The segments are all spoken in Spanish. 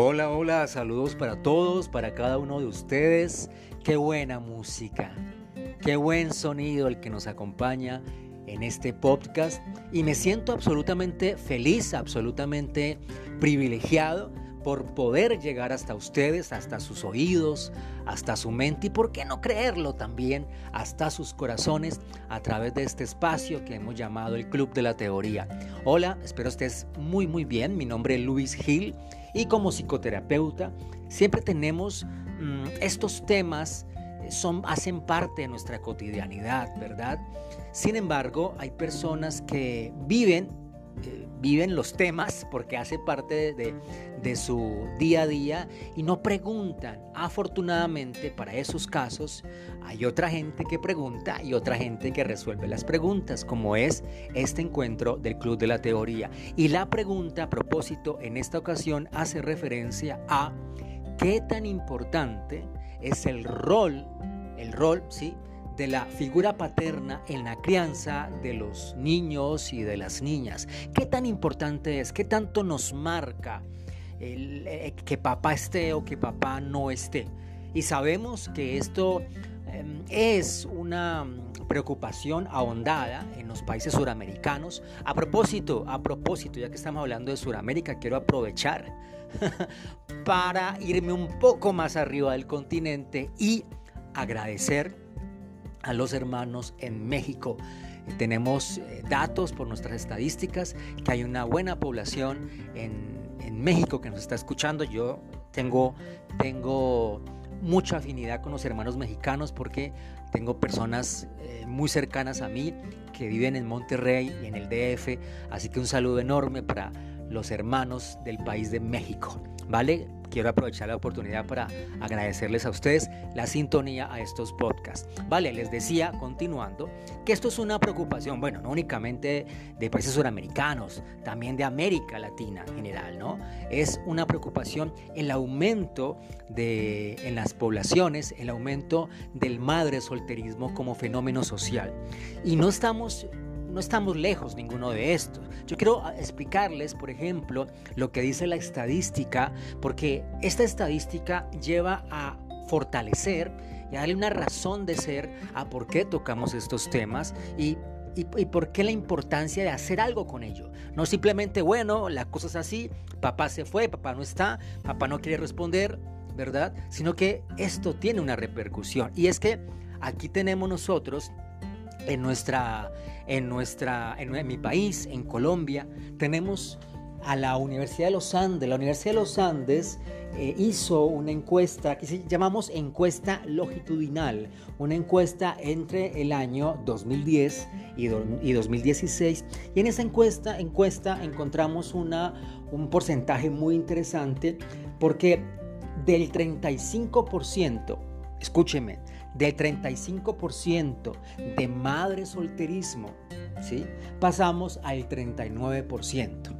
Hola, hola, saludos para todos, para cada uno de ustedes. Qué buena música, qué buen sonido el que nos acompaña en este podcast y me siento absolutamente feliz, absolutamente privilegiado por poder llegar hasta ustedes, hasta sus oídos, hasta su mente y por qué no creerlo también, hasta sus corazones a través de este espacio que hemos llamado el Club de la Teoría. Hola, espero estés muy muy bien, mi nombre es Luis Gil y como psicoterapeuta siempre tenemos mm, estos temas eh, son, hacen parte de nuestra cotidianidad, ¿verdad? Sin embargo, hay personas que viven eh, viven los temas porque hace parte de, de, su día a día y no preguntan. Afortunadamente para esos casos hay otra gente que pregunta y otra gente que resuelve las preguntas, como es este encuentro del Club de la Teoría. Y la pregunta a propósito en esta ocasión hace referencia a qué tan importante es el rol, el rol, ¿sí? De la figura paterna en la crianza de los niños y de las niñas. ¿Qué tan importante es? ¿Qué tanto nos marca el, eh, que papá esté o que papá no esté? Y sabemos que esto em, es una preocupación ahondada en los países suramericanos. A propósito, a propósito, ya que estamos hablando de Suramérica, quiero aprovechar para irme un poco más arriba del continente y agradecer a los hermanos en México. Tenemos eh, datos por nuestras estadísticas que hay una buena población en, México que nos está escuchando. Yo tengo, tengo mucha afinidad con los hermanos mexicanos porque tengo personas eh, muy cercanas a mí que viven en Monterrey y en el DF. Así que un saludo enorme para los hermanos del país de México. ¿Vale? quiero aprovechar la oportunidad para agradecerles a ustedes la sintonía a estos podcasts. Vale, les decía, continuando, que esto es una preocupación, bueno, no únicamente de países suramericanos, también de América Latina en general, ¿no? Es una preocupación el aumento de, en las poblaciones, el aumento del madre solterismo como fenómeno social. Y no estamos no estamos lejos ninguno de estos. Yo quiero ah, explicarles, por ejemplo, lo que dice la estadística, porque esta estadística lleva a fortalecer y a darle una razón de ser a por qué tocamos estos temas y y, por qué la importancia de hacer algo con ello. No simplemente, bueno, la cosa es así, papá se fue, papá no está, papá no quiere responder, ¿verdad? Sino que esto tiene una repercusión. Y es que aquí tenemos nosotros en nuestra, en nuestra, en, mi país, en Colombia, tenemos a la Universidad de los Andes. La Universidad de los Andes eh, hizo una encuesta que llamamos encuesta longitudinal, una encuesta entre el año 2010 y, y 2016. Y en esa encuesta, encuesta encontramos una, un porcentaje muy interesante porque del 35%, escúcheme, del 35% de madre solterismo, ¿sí? pasamos al 39%.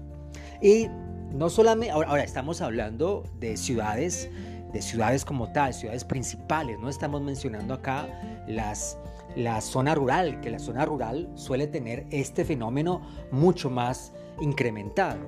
Y no solamente, ahora, estamos hablando de ciudades, de ciudades como tal, ciudades principales, no estamos mencionando acá las, la zona rural, que la zona rural suele tener este fenómeno mucho más incrementado.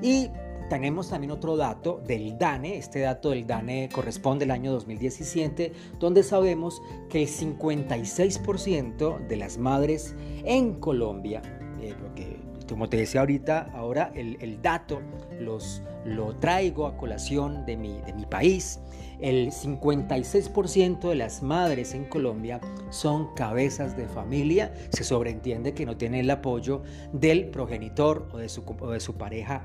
Y tenemos también otro dato del DANE, este dato del DANE corresponde al año 2017, donde sabemos que el 56% de las madres en Colombia, eh, porque como te decía ahorita, ahora el, dato los, lo traigo a colación de mi, de mi país, el 56% de las madres en Colombia son cabezas de familia. Se sobreentiende que no tienen el apoyo del progenitor o de su, o de su pareja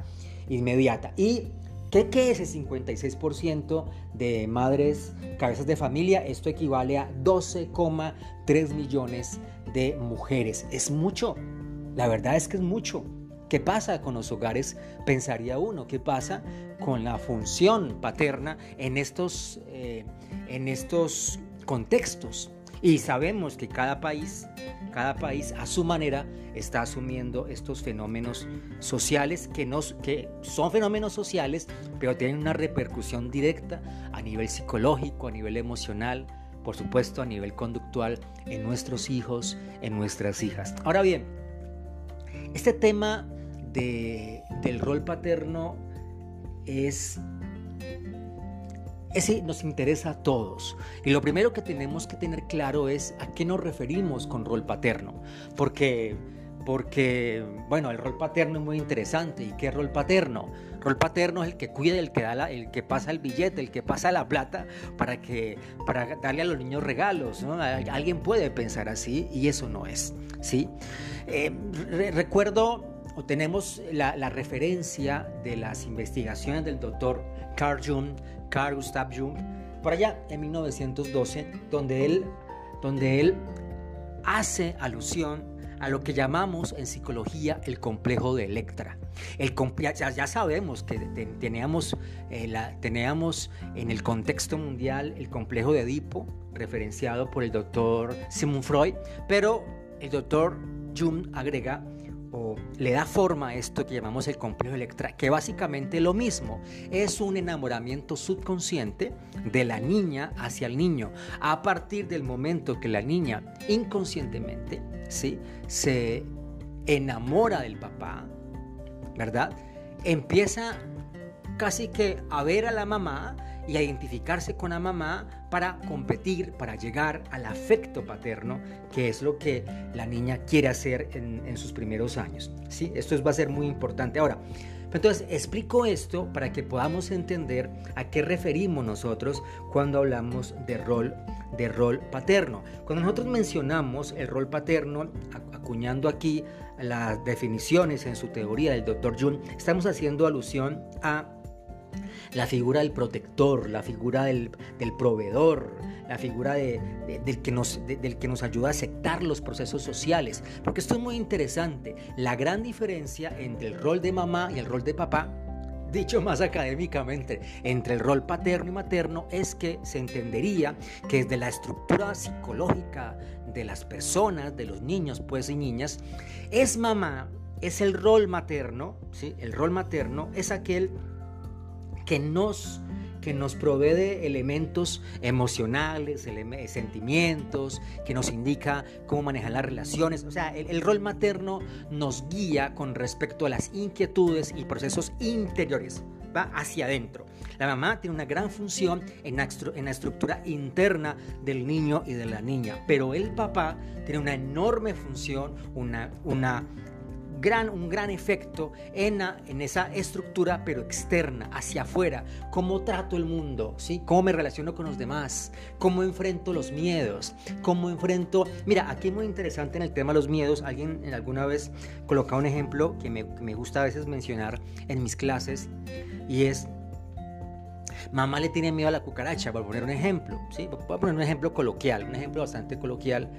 inmediata. ¿Y qué, es ese 56% de madres cabezas de familia? Esto equivale a 12,3 millones de mujeres. Es mucho. La verdad es que es mucho. ¿Qué pasa con los hogares? Pensaría uno. ¿Qué pasa con la función paterna en estos, eh, en estos contextos? Y sabemos que cada país, cada país a su manera está asumiendo estos fenómenos sociales que, nos, que son fenómenos sociales, pero tienen una repercusión directa a nivel psicológico, a nivel emocional, por supuesto a nivel conductual en nuestros hijos, en nuestras hijas. Ahora bien, este tema de, del rol paterno es ese nos interesa a todos. Y lo primero que tenemos que tener claro es a qué nos referimos con rol paterno. Porque, porque bueno, el rol paterno es muy interesante. ¿Y qué rol paterno? Rol paterno es el que cuida, el que, da el que pasa el billete, el que pasa la plata para, que, para darle a los niños regalos. Alguien puede pensar así y eso no es. ¿sí? Eh, recuerdo o tenemos la, referencia de las investigaciones del doctor Carl Jung Carl Gustav Jung, por allá en 1912, donde él, donde él hace alusión a lo que llamamos en psicología el complejo de Electra. El, ya, sabemos que teníamos, eh, teníamos en el contexto mundial el complejo de Edipo, referenciado por el doctor Sigmund Freud, pero el doctor Jung agrega o le da forma a esto que llamamos el complejo Electra, que básicamente lo mismo, es un enamoramiento subconsciente de la niña hacia el niño, a partir del momento que la niña inconscientemente ¿sí? se enamora del papá, ¿verdad? Empieza casi que a ver a la mamá y a identificarse con la mamá para competir, para llegar al afecto paterno, que es lo que la niña quiere hacer en, sus primeros años. ¿sí? Esto va a ser muy importante. Ahora, entonces explico esto para que podamos entender a qué referimos nosotros cuando hablamos de rol, de rol paterno. Cuando nosotros mencionamos el rol paterno, acuñando aquí las definiciones en su teoría del Dr. Jung, estamos haciendo alusión a la figura del protector, la figura del, proveedor, la figura del, que nos, del que nos ayuda a aceptar los procesos sociales. Porque esto es muy interesante. La gran diferencia entre el rol de mamá y el rol de papá dicho más académicamente, entre el rol paterno y materno es que se entendería que desde la estructura psicológica de las personas, de los niños pues y niñas, es mamá, es el rol materno, ¿sí? El rol materno es aquel que nos, que nos provee de elementos emocionales, sentimientos, que nos indica cómo manejar las relaciones. O sea, el, rol materno nos guía con respecto a las inquietudes y procesos interiores, va hacia adentro. La mamá tiene una gran función en la, en la estructura interna del niño y de la niña, pero el papá tiene una enorme función, una, una un gran efecto en, en esa estructura, pero externa, hacia afuera. Cómo trato el mundo, ¿sí? Cómo me relaciono con los demás, cómo enfrento los miedos, cómo enfrento... Mira, aquí muy interesante en el tema de los miedos. Alguien en alguna vez colocaba un ejemplo que me, me gusta a veces mencionar en mis clases y es Mamá le tiene miedo a la cucaracha, por poner un ejemplo. ¿sí? Voy a poner un ejemplo coloquial, un ejemplo bastante coloquial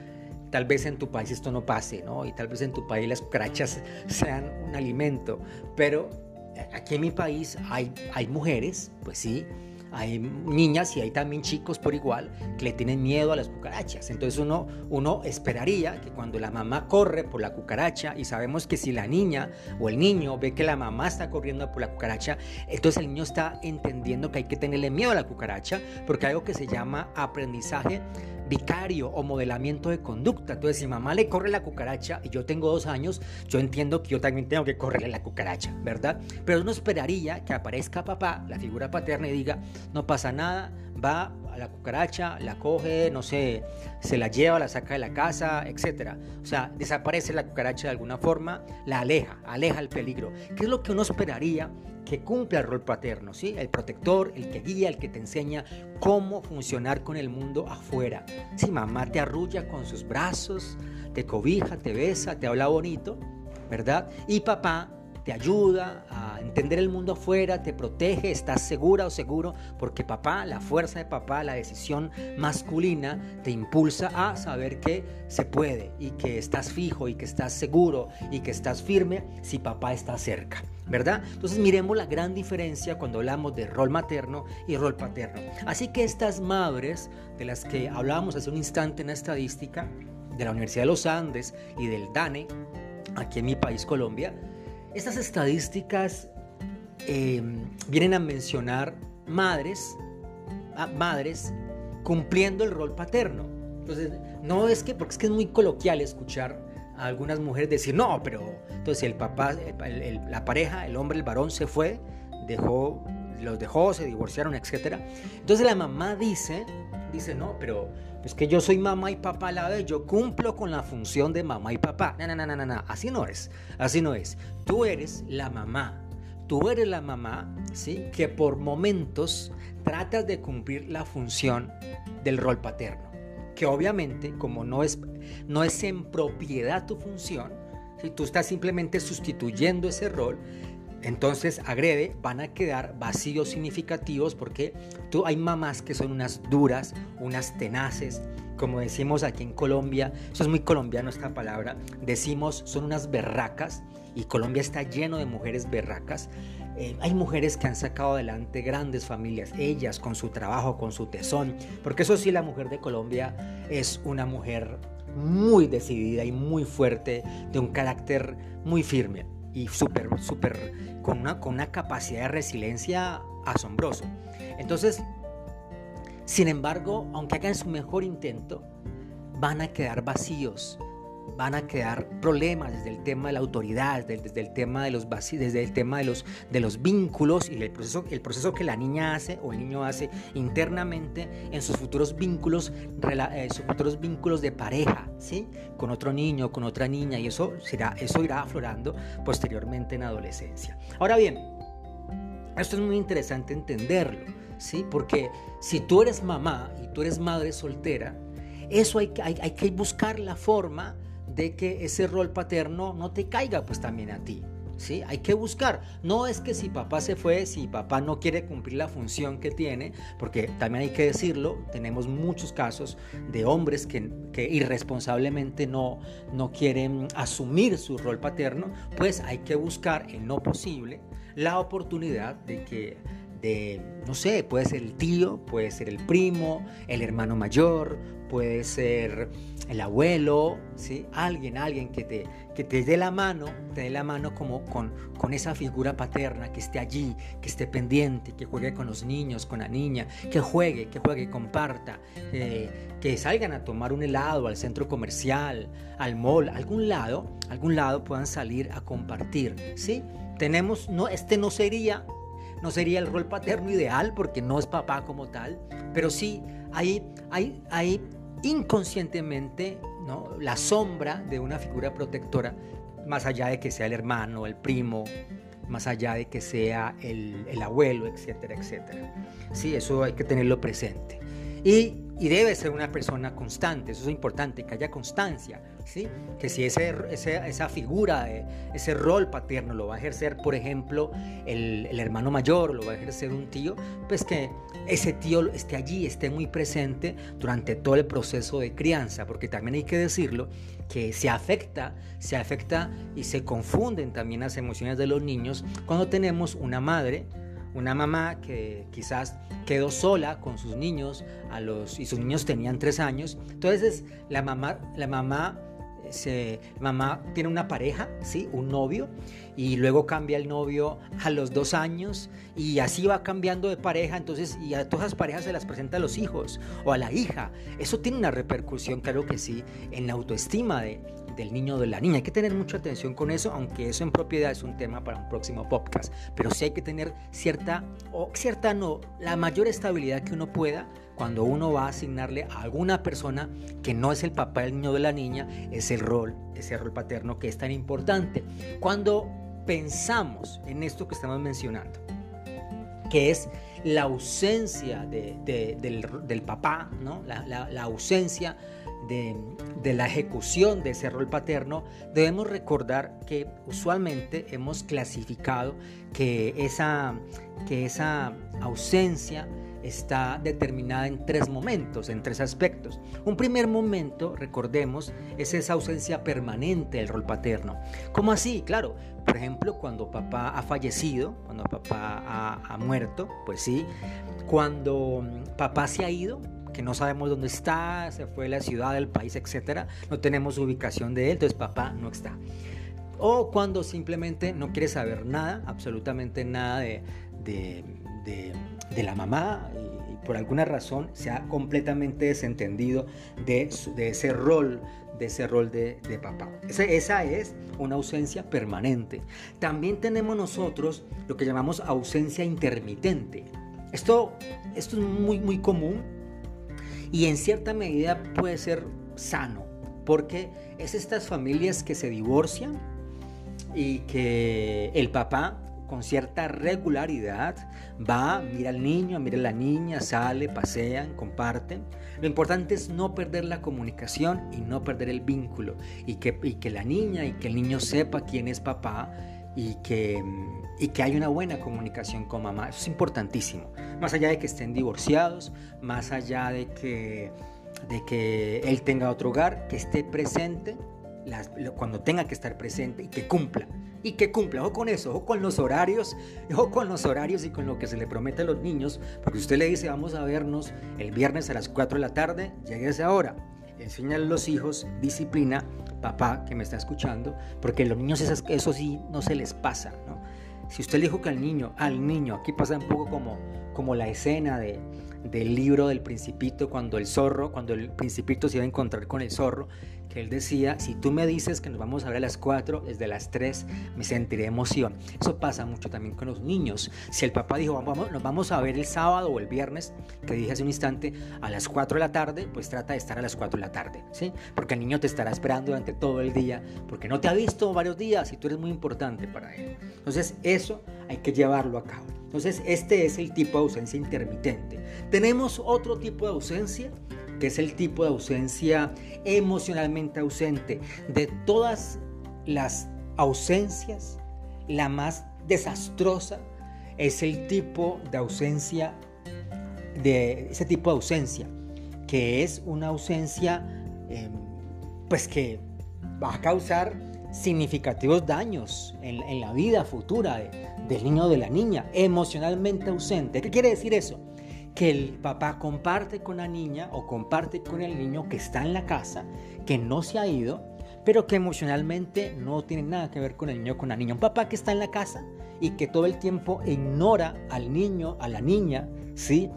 Tal vez en tu país esto no pase, ¿no? Y tal vez en tu país las cucarachas sean un alimento. Pero eh, aquí en mi país hay, hay mujeres, pues sí, hay niñas y hay también chicos por igual que le tienen miedo a las cucarachas. Entonces uno, uno esperaría que cuando la mamá corre por la cucaracha y sabemos que si la niña o el niño ve que la mamá está corriendo por la cucaracha, entonces el niño está entendiendo que hay que tenerle miedo a la cucaracha porque hay algo que se llama aprendizaje vicario o modelamiento de conducta. Entonces, si mamá le corre la cucaracha y yo tengo dos años, yo entiendo que yo también tengo que correrle la cucaracha, ¿verdad? Pero uno esperaría que aparezca papá, la figura paterna, y diga, no pasa nada, va a la cucaracha, la coge, no sé, se la lleva, la saca de la casa, etc. O sea, desaparece la cucaracha de alguna forma, la aleja, aleja el peligro. ¿Qué es lo que uno esperaría que cumpla el rol paterno, ¿sí? El protector, el que guía, el que te enseña cómo funcionar con el mundo afuera. Si mamá te arrulla con sus brazos, te cobija, te besa, te habla bonito, ¿verdad? Y papá te ayuda a entender el mundo afuera, te protege, estás segura o seguro, porque papá, la fuerza de papá, la decisión masculina, te impulsa a saber que se puede y que estás fijo y que estás seguro y que estás firme si papá está cerca. ¿verdad? Entonces miremos la gran diferencia cuando hablamos de rol materno y rol paterno. Así que estas madres de las que hablábamos hace un instante en la estadística de la Universidad de los Andes y del DANE, aquí en mi país Colombia, estas estadísticas em, vienen a mencionar madres, madres cumpliendo el rol paterno. Entonces, no es que, porque es que es muy coloquial escuchar a algunas mujeres decir, no, pero entonces el papá, la pareja, el hombre, el varón se fue, dejó los dejó, se divorciaron, etc. Entonces la mamá dice, dice, no, pero es que yo soy mamá y papá a la vez, yo cumplo con la función de mamá y papá. No, no, no, no, no, así no es, así no es. Tú eres la mamá, tú eres la mamá, ¿sí? Que por momentos tratas de cumplir la función del rol paterno. Que obviamente, como no es, no es en propiedad tu función, si tú estás simplemente sustituyendo ese rol, entonces agrede, van a quedar vacíos significativos porque tú hay mamás que son unas duras, unas tenaces, como decimos aquí en Colombia, eso es muy colombiano esta palabra, decimos son unas berracas y Colombia está lleno de mujeres berracas. Eh, hay mujeres que han sacado adelante grandes familias, ellas con su trabajo, con su tesón, porque eso sí, la mujer de Colombia es una mujer muy decidida y muy fuerte, de un carácter muy firme y súper, súper, con una, con una capacidad de resiliencia asombroso. Entonces, sin embargo, aunque hagan su mejor intento, van a quedar vacíos, van a quedar problemas desde el tema de la autoridad, desde, el tema de los desde el tema de los, de los vínculos y el proceso, el proceso que la niña hace o el niño hace internamente en sus futuros vínculos, eh, sus futuros vínculos de pareja, ¿sí? Con otro niño, con otra niña y eso, será, eso irá aflorando posteriormente en adolescencia. Ahora bien, esto es muy interesante entenderlo, ¿sí? Porque si tú eres mamá y tú eres madre soltera, eso hay, hay, hay que buscar la forma de que ese rol paterno no te caiga pues también a ti. ¿Sí? Hay que buscar. No es que si papá se fue, si papá no quiere cumplir la función que tiene, porque también hay que decirlo, tenemos muchos casos de hombres que, irresponsablemente no, no quieren asumir su rol paterno, pues hay que buscar en lo posible la oportunidad de que no sé, puede ser el tío, puede ser el primo, el hermano mayor, puede ser el abuelo, ¿sí? alguien, alguien que te, que te dé la mano, te dé la mano como con, con esa figura paterna, que esté allí, que esté pendiente, que juegue con los niños, con la niña, que juegue, que juegue, comparta, eh, que salgan a tomar un helado al centro comercial, al mall, algún lado, algún lado puedan salir a compartir, ¿sí? Tenemos, no, este no sería no sería el rol paterno ideal porque no es papá como tal, pero sí hay, inconscientemente ¿no? la sombra de una figura protectora, más allá de que sea el hermano, el primo, más allá de que sea el, el abuelo, etcétera, etcétera. Sí, eso hay que tenerlo presente. Y y debe ser una persona constante, eso es importante, que haya constancia, ¿sí? Que si ese, esa figura, ese rol paterno lo va a ejercer, por ejemplo, el, el, hermano mayor, lo va a ejercer un tío, pues que ese tío esté allí, esté muy presente durante todo el proceso de crianza, porque también hay que decirlo, que se afecta, se afecta y se confunden también las emociones de los niños cuando tenemos una madre, una mamá que quizás quedó sola con sus niños a los, y sus niños tenían tres años. Entonces la mamá, la mamá, se, mamá tiene una pareja, ¿sí? un novio, y luego cambia el novio a los dos años y así va cambiando de pareja, entonces y a todas las parejas se las presenta a los hijos o a la hija. Eso tiene una repercusión, claro que sí, en la autoestima de, del niño o de la niña. Hay que tener mucha atención con eso, aunque eso en propiedad es un tema para un próximo podcast. Pero sí hay que tener cierta, o cierta no, la mayor estabilidad que uno pueda cuando uno va a asignarle a alguna persona que no es el papá del niño o de la niña, es el rol, ese rol paterno que es tan importante. Cuando pensamos en esto que estamos mencionando, que es la ausencia del, papá, ¿no? la ausencia de, la ejecución de ese rol paterno, debemos recordar que usualmente hemos clasificado que esa, que esa ausencia está determinada en tres momentos, en tres aspectos. Un primer momento, recordemos, es esa ausencia permanente del rol paterno. ¿Cómo así? Claro, por ejemplo, cuando papá ha fallecido, cuando papá ha, ha muerto, pues sí. Cuando papá se ha ido, que no sabemos dónde está, se fue a la ciudad, del país, etcétera, no tenemos ubicación de él, entonces papá no está. O cuando simplemente no quiere saber nada, absolutamente nada de, de, de, la mamá, y por alguna razón se ha completamente desentendido de, de ese rol de ese rol de, papá. Esa, es una ausencia permanente. También tenemos nosotros lo que llamamos ausencia intermitente. Esto, esto es muy, muy común y en cierta medida puede ser sano, porque es estas familias que se divorcian y que el papá con cierta regularidad va, mira al niño, mira a la niña, sale, pasean, comparten. Lo importante es no perder la comunicación y no perder el vínculo y que, que la niña y que el niño sepa quién es papá y que, y que hay una buena comunicación con mamá. Eso es importantísimo. Más allá de que estén divorciados, más allá de que, de que él tenga otro hogar, que esté presente cuando tenga que estar presente y que cumpla. Y que cumpla, ojo con eso, ojo con los horarios, ojo con los horarios y con lo que se le promete a los niños, porque usted le dice vamos a vernos el viernes a las 4 de la tarde, llegue a esa hora. Enseñale a los hijos disciplina, papá que me está escuchando, porque los niños eso sí no se les pasa, ¿no? Si usted le dijo que al niño, al niño, aquí pasa un poco como, como la escena de, del libro del principito, cuando el zorro, cuando el principito se iba a encontrar con el zorro, que él decía, si tú me dices que nos vamos a ver a las 4, desde las 3 me sentiré emoción. Eso pasa mucho también con los niños. Si el papá dijo, vamos, nos vamos a ver el sábado o el viernes, que dije hace un instante, a las 4 de la tarde, pues trata de estar a las 4 de la tarde, ¿sí? Porque el niño te estará esperando durante todo el día, porque no te ha visto varios días y tú eres muy importante para él. Entonces, eso hay que llevarlo a cabo. Entonces, este es el tipo de ausencia intermitente. Tenemos otro tipo de ausencia, que es el tipo de ausencia emocionalmente ausente. De todas las ausencias, la más desastrosa es el tipo de ausencia, de ese tipo de ausencia, que es una ausencia, em, pues que va a causar significativos daños en, la vida futura del niño o de la niña, emocionalmente ausente. ¿Qué quiere decir eso? Que el papá comparte con la niña o comparte con el niño que está en la casa, que no se ha ido, pero que emocionalmente no tiene nada que ver con el niño o con la niña. Un papá que está en la casa y que todo el tiempo ignora al niño, a la niña, ¿sí?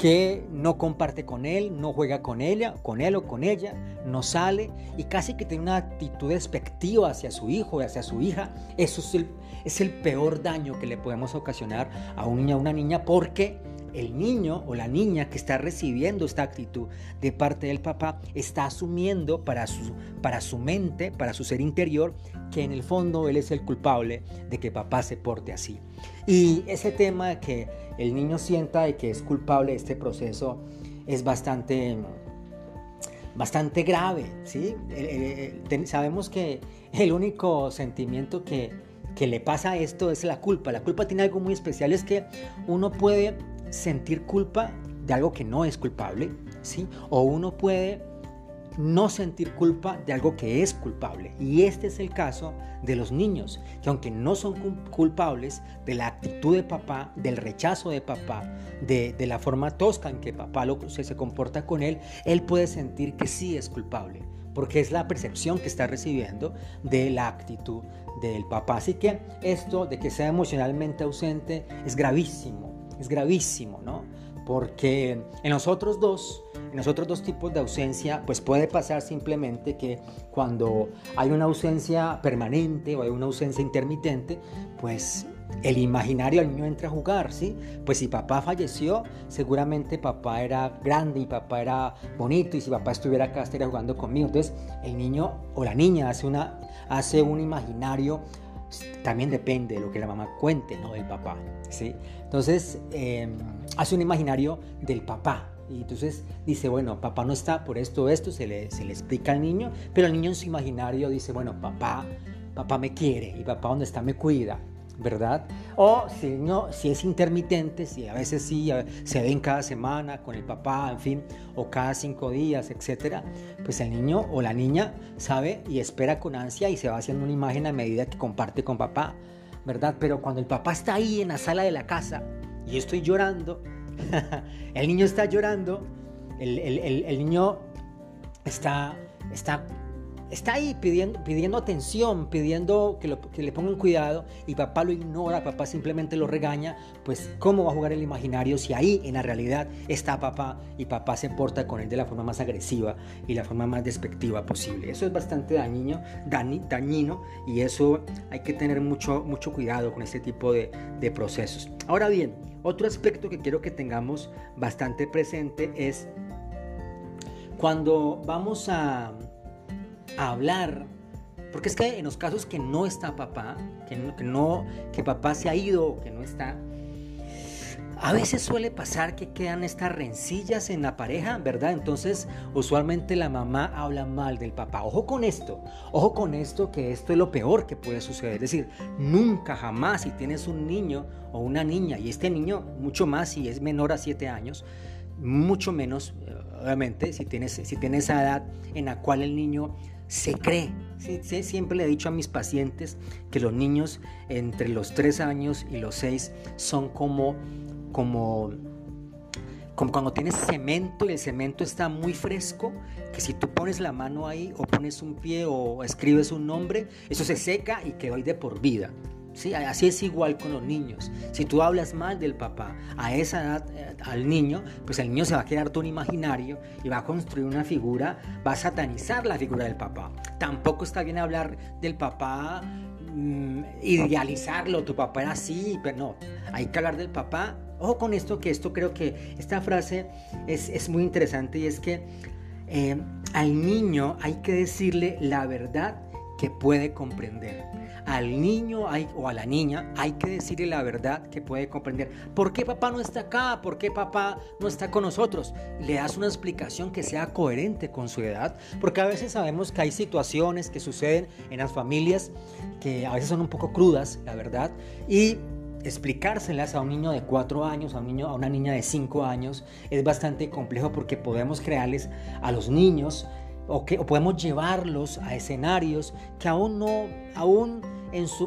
que no comparte con él, no juega con ella, con él o con ella, no sale y casi que tiene una actitud despectiva hacia su hijo y hacia su hija. Eso es el, es el peor daño que le podemos ocasionar a un niño o una niña porque el niño o la niña que está recibiendo esta actitud de parte del papá está asumiendo para su, para su mente, para su ser interior, que en el fondo él es el culpable de que papá se porte así. Y ese tema de que el niño sienta de que es culpable de este proceso es bastante, bastante grave. ¿sí? sabemos que el único sentimiento que, que le pasa esto es la culpa. La culpa tiene algo muy especial, es que uno puede sentir culpa de algo que no es culpable, ¿sí? O uno puede no sentir culpa de algo que es culpable. Y este es el caso de los niños, que aunque no son culpables de la actitud de papá, del rechazo de papá, de, la forma tosca en que papá se comporta con él, él puede sentir que sí es culpable, porque es la percepción que está recibiendo de la actitud del papá. Así que esto de que sea emocionalmente ausente es gravísimo, es gravísimo, ¿no? Porque en los otros dos, en los otros dos tipos de ausencia, pues puede pasar simplemente que cuando hay una ausencia permanente o hay una ausencia intermitente, pues el imaginario al niño entra a jugar, ¿sí? Pues si papá falleció, seguramente papá era grande y papá era bonito y si papá estuviera acá estaría jugando conmigo. Entonces el niño o la niña hace, una, hace un imaginario también depende de lo que la mamá cuente, no del papá. ¿sí? Entonces, em, hace un imaginario del papá. Y entonces dice, bueno, papá no está por esto, esto, se le, se le explica al niño, pero el niño en su imaginario dice, bueno, papá, papá me quiere y papá donde está me cuida. ¿Verdad? O si, no, si es intermitente, si a veces sí se ven cada semana con el papá, en fin, o cada cinco días, etcétera, pues el niño o la niña sabe y espera con ansia y se va haciendo una imagen a medida que comparte con papá, ¿verdad? Pero cuando el papá está ahí en la sala de la casa y yo estoy llorando, el niño está llorando, el, el, el, niño está, está está ahí pidiendo, pidiendo atención, pidiendo que, le pongan cuidado y papá lo ignora, papá simplemente lo regaña, pues ¿cómo va a jugar el imaginario si ahí en la realidad está papá y papá se porta con él de la forma más agresiva y la forma más despectiva posible? Eso es bastante dañino, dañino y eso hay que tener mucho, mucho cuidado con este tipo de procesos. Ahora bien, otro aspecto que quiero que tengamos bastante presente es cuando vamos a hablar, porque es que en los casos que no está papá, que no, que, papá se ha ido, que no está, a veces suele pasar que quedan estas rencillas en la pareja, ¿verdad? Entonces, usualmente la mamá habla mal del papá. Ojo con esto, ojo con esto, que esto es lo peor que puede suceder. Es decir, nunca, jamás, si tienes un niño o una niña, y este niño, mucho más si es menor a 7 años, mucho menos, eh, obviamente, si tienes, si tienes esa edad en la cual el niño se cree. siempre le he dicho a mis pacientes que los niños entre los 3 años y los 6 son como, como, como cuando tienes cemento y el cemento está muy fresco, que si tú pones la mano ahí o pones un pie o escribes un nombre, eso se seca y quedó ahí de por vida. ¿Sí? Así es igual con los niños. Si tú hablas mal del papá a esa edad eh, al niño, pues el niño se va a quedar todo un imaginario y va a construir una figura, va a satanizar la figura del papá. Tampoco está bien hablar del papá, mm, idealizarlo, tu papá era así, pero no, hay que hablar del papá. Ojo con esto, que esto creo que esta frase es, muy interesante y es que eh, al niño hay que decirle la verdad que puede comprender al niño o a la niña hay que decirle la verdad que puede comprender. ¿Por qué papá no está acá? ¿Por qué papá no está con nosotros? Le das una explicación que sea coherente con su edad, porque a veces sabemos que hay situaciones que suceden en las familias que a veces son un poco crudas, la verdad, y explicárselas a un niño de 4 años, a, un niño, a una niña de 5 años, es bastante complejo porque podemos crearles a los niños o, podemos llevarlos a escenarios que aún no, aún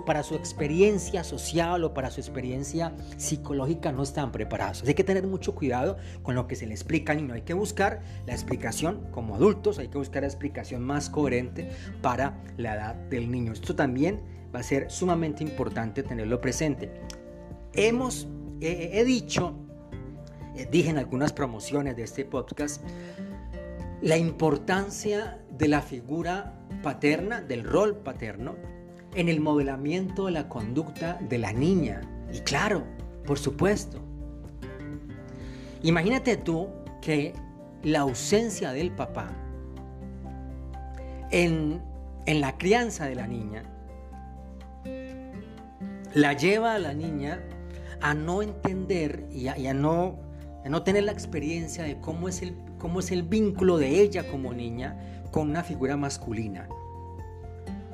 para su experiencia social o para su experiencia psicológica no están preparados. hay que tener mucho cuidado con lo que se le explica al niño. Hay que buscar la explicación como adultos, hay que buscar la explicación más coherente para la edad del niño. Esto también va a ser sumamente importante tenerlo presente. Hemos, he dicho, eh, dije en algunas promociones de este podcast, la importancia de la figura paterna, del rol paterno, en el modelamiento de la conducta de la niña. Y claro, por supuesto. Imagínate tú que la ausencia del papá en, la crianza de la niña la lleva a la niña a no entender y a, no, a no tener la experiencia de cómo es, el, cómo es el vínculo de ella como niña con una figura masculina.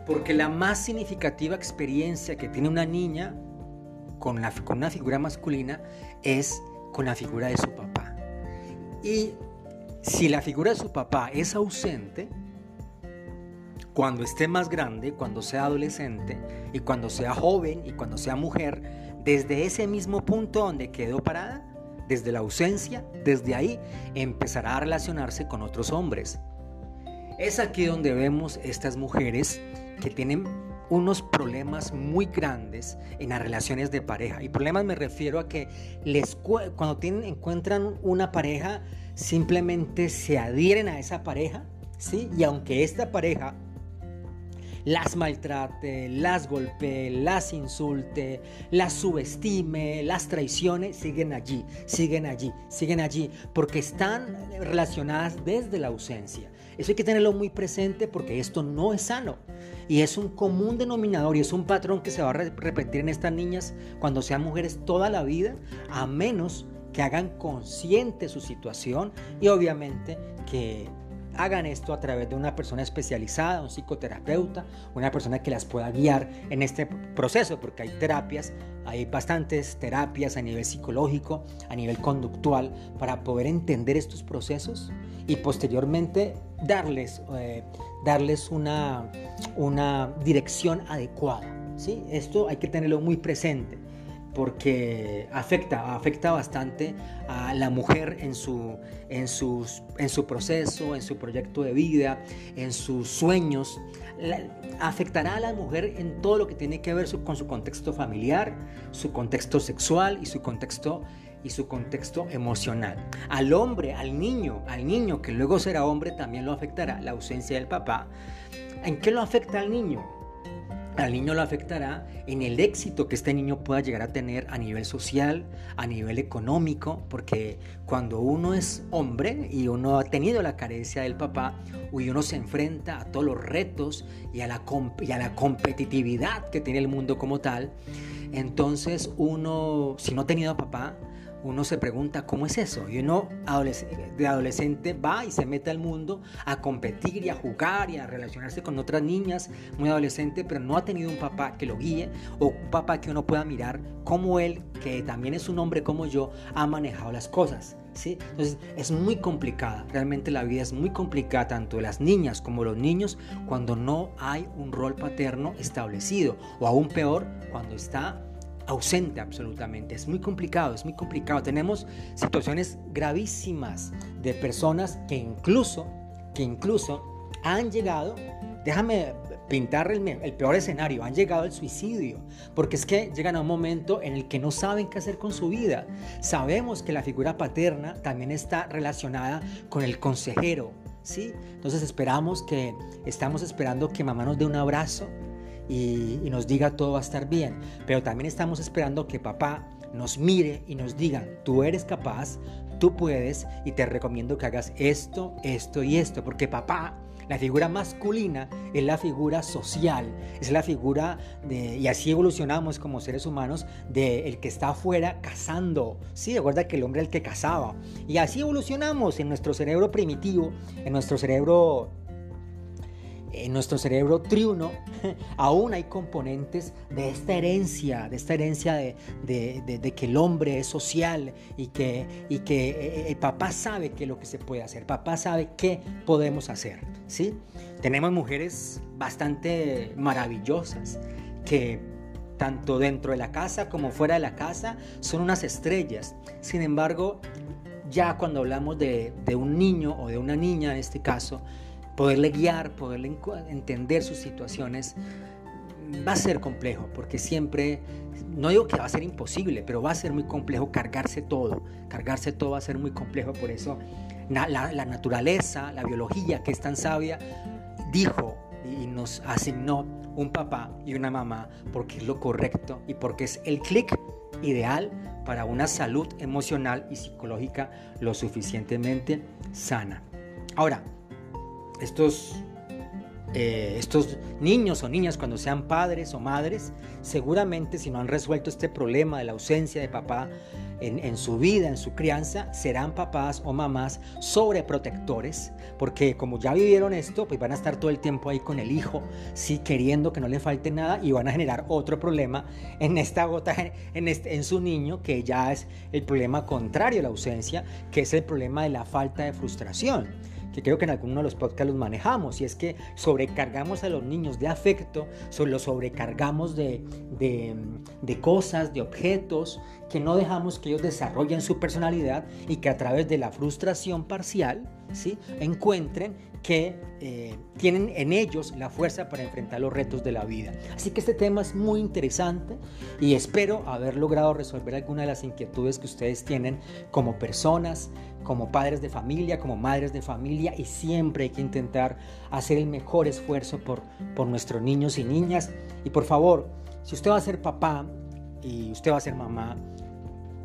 Porque la más significativa experiencia que tiene una niña con, con una figura masculina es con la figura de su papá. Y si la figura de su papá es ausente, cuando esté más grande, cuando sea adolescente y cuando sea joven y cuando sea mujer, desde ese mismo punto donde quedó parada, desde la ausencia, desde ahí empezará a relacionarse con otros hombres. Es aquí donde vemos estas mujeres que tienen unos problemas muy grandes en las relaciones de pareja. Y problemas me refiero a que les, cuando encuentran una pareja, simplemente se adhieren a esa pareja, ¿sí? Y aunque esta pareja las maltrate, las golpee, las insulte, las subestime, las traicione, siguen allí, siguen allí, siguen allí, porque están relacionadas desde la ausencia. Eso hay que tenerlo muy presente porque esto no es sano. Y es un común denominador y es un patrón que se va a repetir en estas niñas cuando sean mujeres toda la vida, a menos que hagan consciente su situación y obviamente que hagan esto a través de una persona especializada, un psicoterapeuta, una persona que las pueda guiar en este proceso, porque hay terapias, hay bastantes terapias a nivel psicológico, a nivel conductual, para poder entender estos procesos y posteriormente darles, eh, darles una, una dirección adecuada. ¿sí? Esto hay que tenerlo muy presente porque afecta, afecta bastante a la mujer en su, en, sus, en su proceso, en su proyecto de vida, en sus sueños. afectará a la mujer en todo lo que tiene que ver con su contexto familiar, su contexto sexual y su contexto y su contexto emocional. Al hombre, al niño, al niño que luego será hombre también lo afectará la ausencia del papá. ¿En qué lo afecta al niño? Al niño lo afectará en el éxito que este niño pueda llegar a tener a nivel social, a nivel económico, porque cuando uno es hombre y uno ha tenido la carencia del papá, y uno se enfrenta a todos los retos y a la, a la competitividad que tiene el mundo como tal, entonces uno, si no ha tenido papá, uno se pregunta cómo es eso. Y uno de adolescente va y se mete al mundo a competir y a jugar y a relacionarse con otras niñas muy adolescente, pero no ha tenido un papá que lo guíe o un papá que uno pueda mirar como él, que también es un hombre como yo, ha manejado las cosas. ¿sí? Entonces es muy complicada, realmente la vida es muy complicada tanto de las niñas como los niños cuando no hay un rol paterno establecido o aún peor cuando está ausente absolutamente. Es muy complicado, es muy complicado. Tenemos situaciones gravísimas de personas que incluso, que incluso han llegado, déjame pintar el, el, peor escenario, han llegado al suicidio, porque es que llegan a un momento en el que no saben qué hacer con su vida. Sabemos que la figura paterna también está relacionada con el consejero, ¿sí? Entonces esperamos que, estamos esperando que mamá nos dé un abrazo, y, nos diga todo va a estar bien, pero también estamos esperando que papá nos mire y nos diga, tú eres capaz, tú puedes y te recomiendo que hagas esto, esto y esto, porque papá, la figura masculina es la figura social, es la figura de, y así evolucionamos como seres humanos, de el que está afuera cazando, ¿sí? Recuerda que el hombre era el que cazaba, y así evolucionamos en nuestro cerebro primitivo, en nuestro cerebro en nuestro cerebro triuno aún hay componentes de esta herencia, de esta herencia de, que el hombre es social y que, y que eh, el papá sabe qué es lo que se puede hacer, papá sabe qué podemos hacer. ¿sí? Tenemos mujeres bastante maravillosas que tanto dentro de la casa como fuera de la casa son unas estrellas. Sin embargo, ya cuando hablamos de, de un niño o de una niña en este caso, poderle guiar, poderle entender sus situaciones, va a ser complejo, porque siempre, no digo que va a ser imposible, pero va a ser muy complejo cargarse todo. Cargarse todo va a ser muy complejo, por eso la, la naturaleza, la biología que es tan sabia, dijo y nos asignó un papá y una mamá porque es lo correcto y porque es el clic ideal para una salud emocional y psicológica lo suficientemente sana. Ahora, estos, eh, estos niños o niñas cuando sean padres o madres, seguramente si no han resuelto este problema de la ausencia de papá en, su vida, en su crianza, serán papás o mamás sobreprotectores, porque como ya vivieron esto, pues van a estar todo el tiempo ahí con el hijo, sí, queriendo que no le falte nada y van a generar otro problema en esta gota, en, este, en su niño, que ya es el problema contrario a la ausencia, que es el problema de la falta de frustración creo que en algunos de los podcasts los manejamos, y es que sobrecargamos a los niños de afecto, los sobrecargamos de, de, cosas, de objetos, que no dejamos que ellos desarrollen su personalidad y que a través de la frustración parcial, ¿sí? encuentren que eh, tienen en ellos la fuerza para enfrentar los retos de la vida. Así que este tema es muy interesante y espero haber logrado resolver algunas de las inquietudes que ustedes tienen como personas, como padres de familia, como madres de familia y siempre hay que intentar hacer el mejor esfuerzo por, por nuestros niños y niñas. Y por favor, si usted va a ser papá y usted va a ser mamá,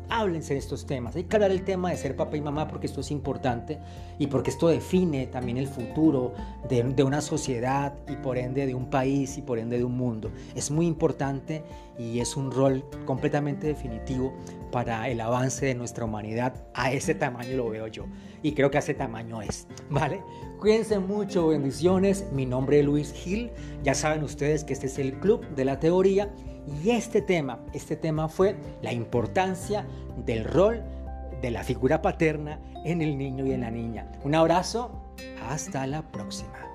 háblense de estos temas. Hay que hablar el tema de ser papá y mamá porque esto es importante y porque esto define también el futuro de, de, una sociedad y por ende de un país y por ende de un mundo. Es muy importante y es un rol completamente definitivo para el avance de nuestra humanidad. A ese tamaño lo veo yo y creo que a ese tamaño es, ¿vale? Cuídense mucho, bendiciones. Mi nombre es Luis Gil. Ya saben ustedes que este es el Club de la Teoría y este tema, este tema fue la importancia del rol de la figura paterna en el niño y en la niña. Un abrazo, hasta la próxima.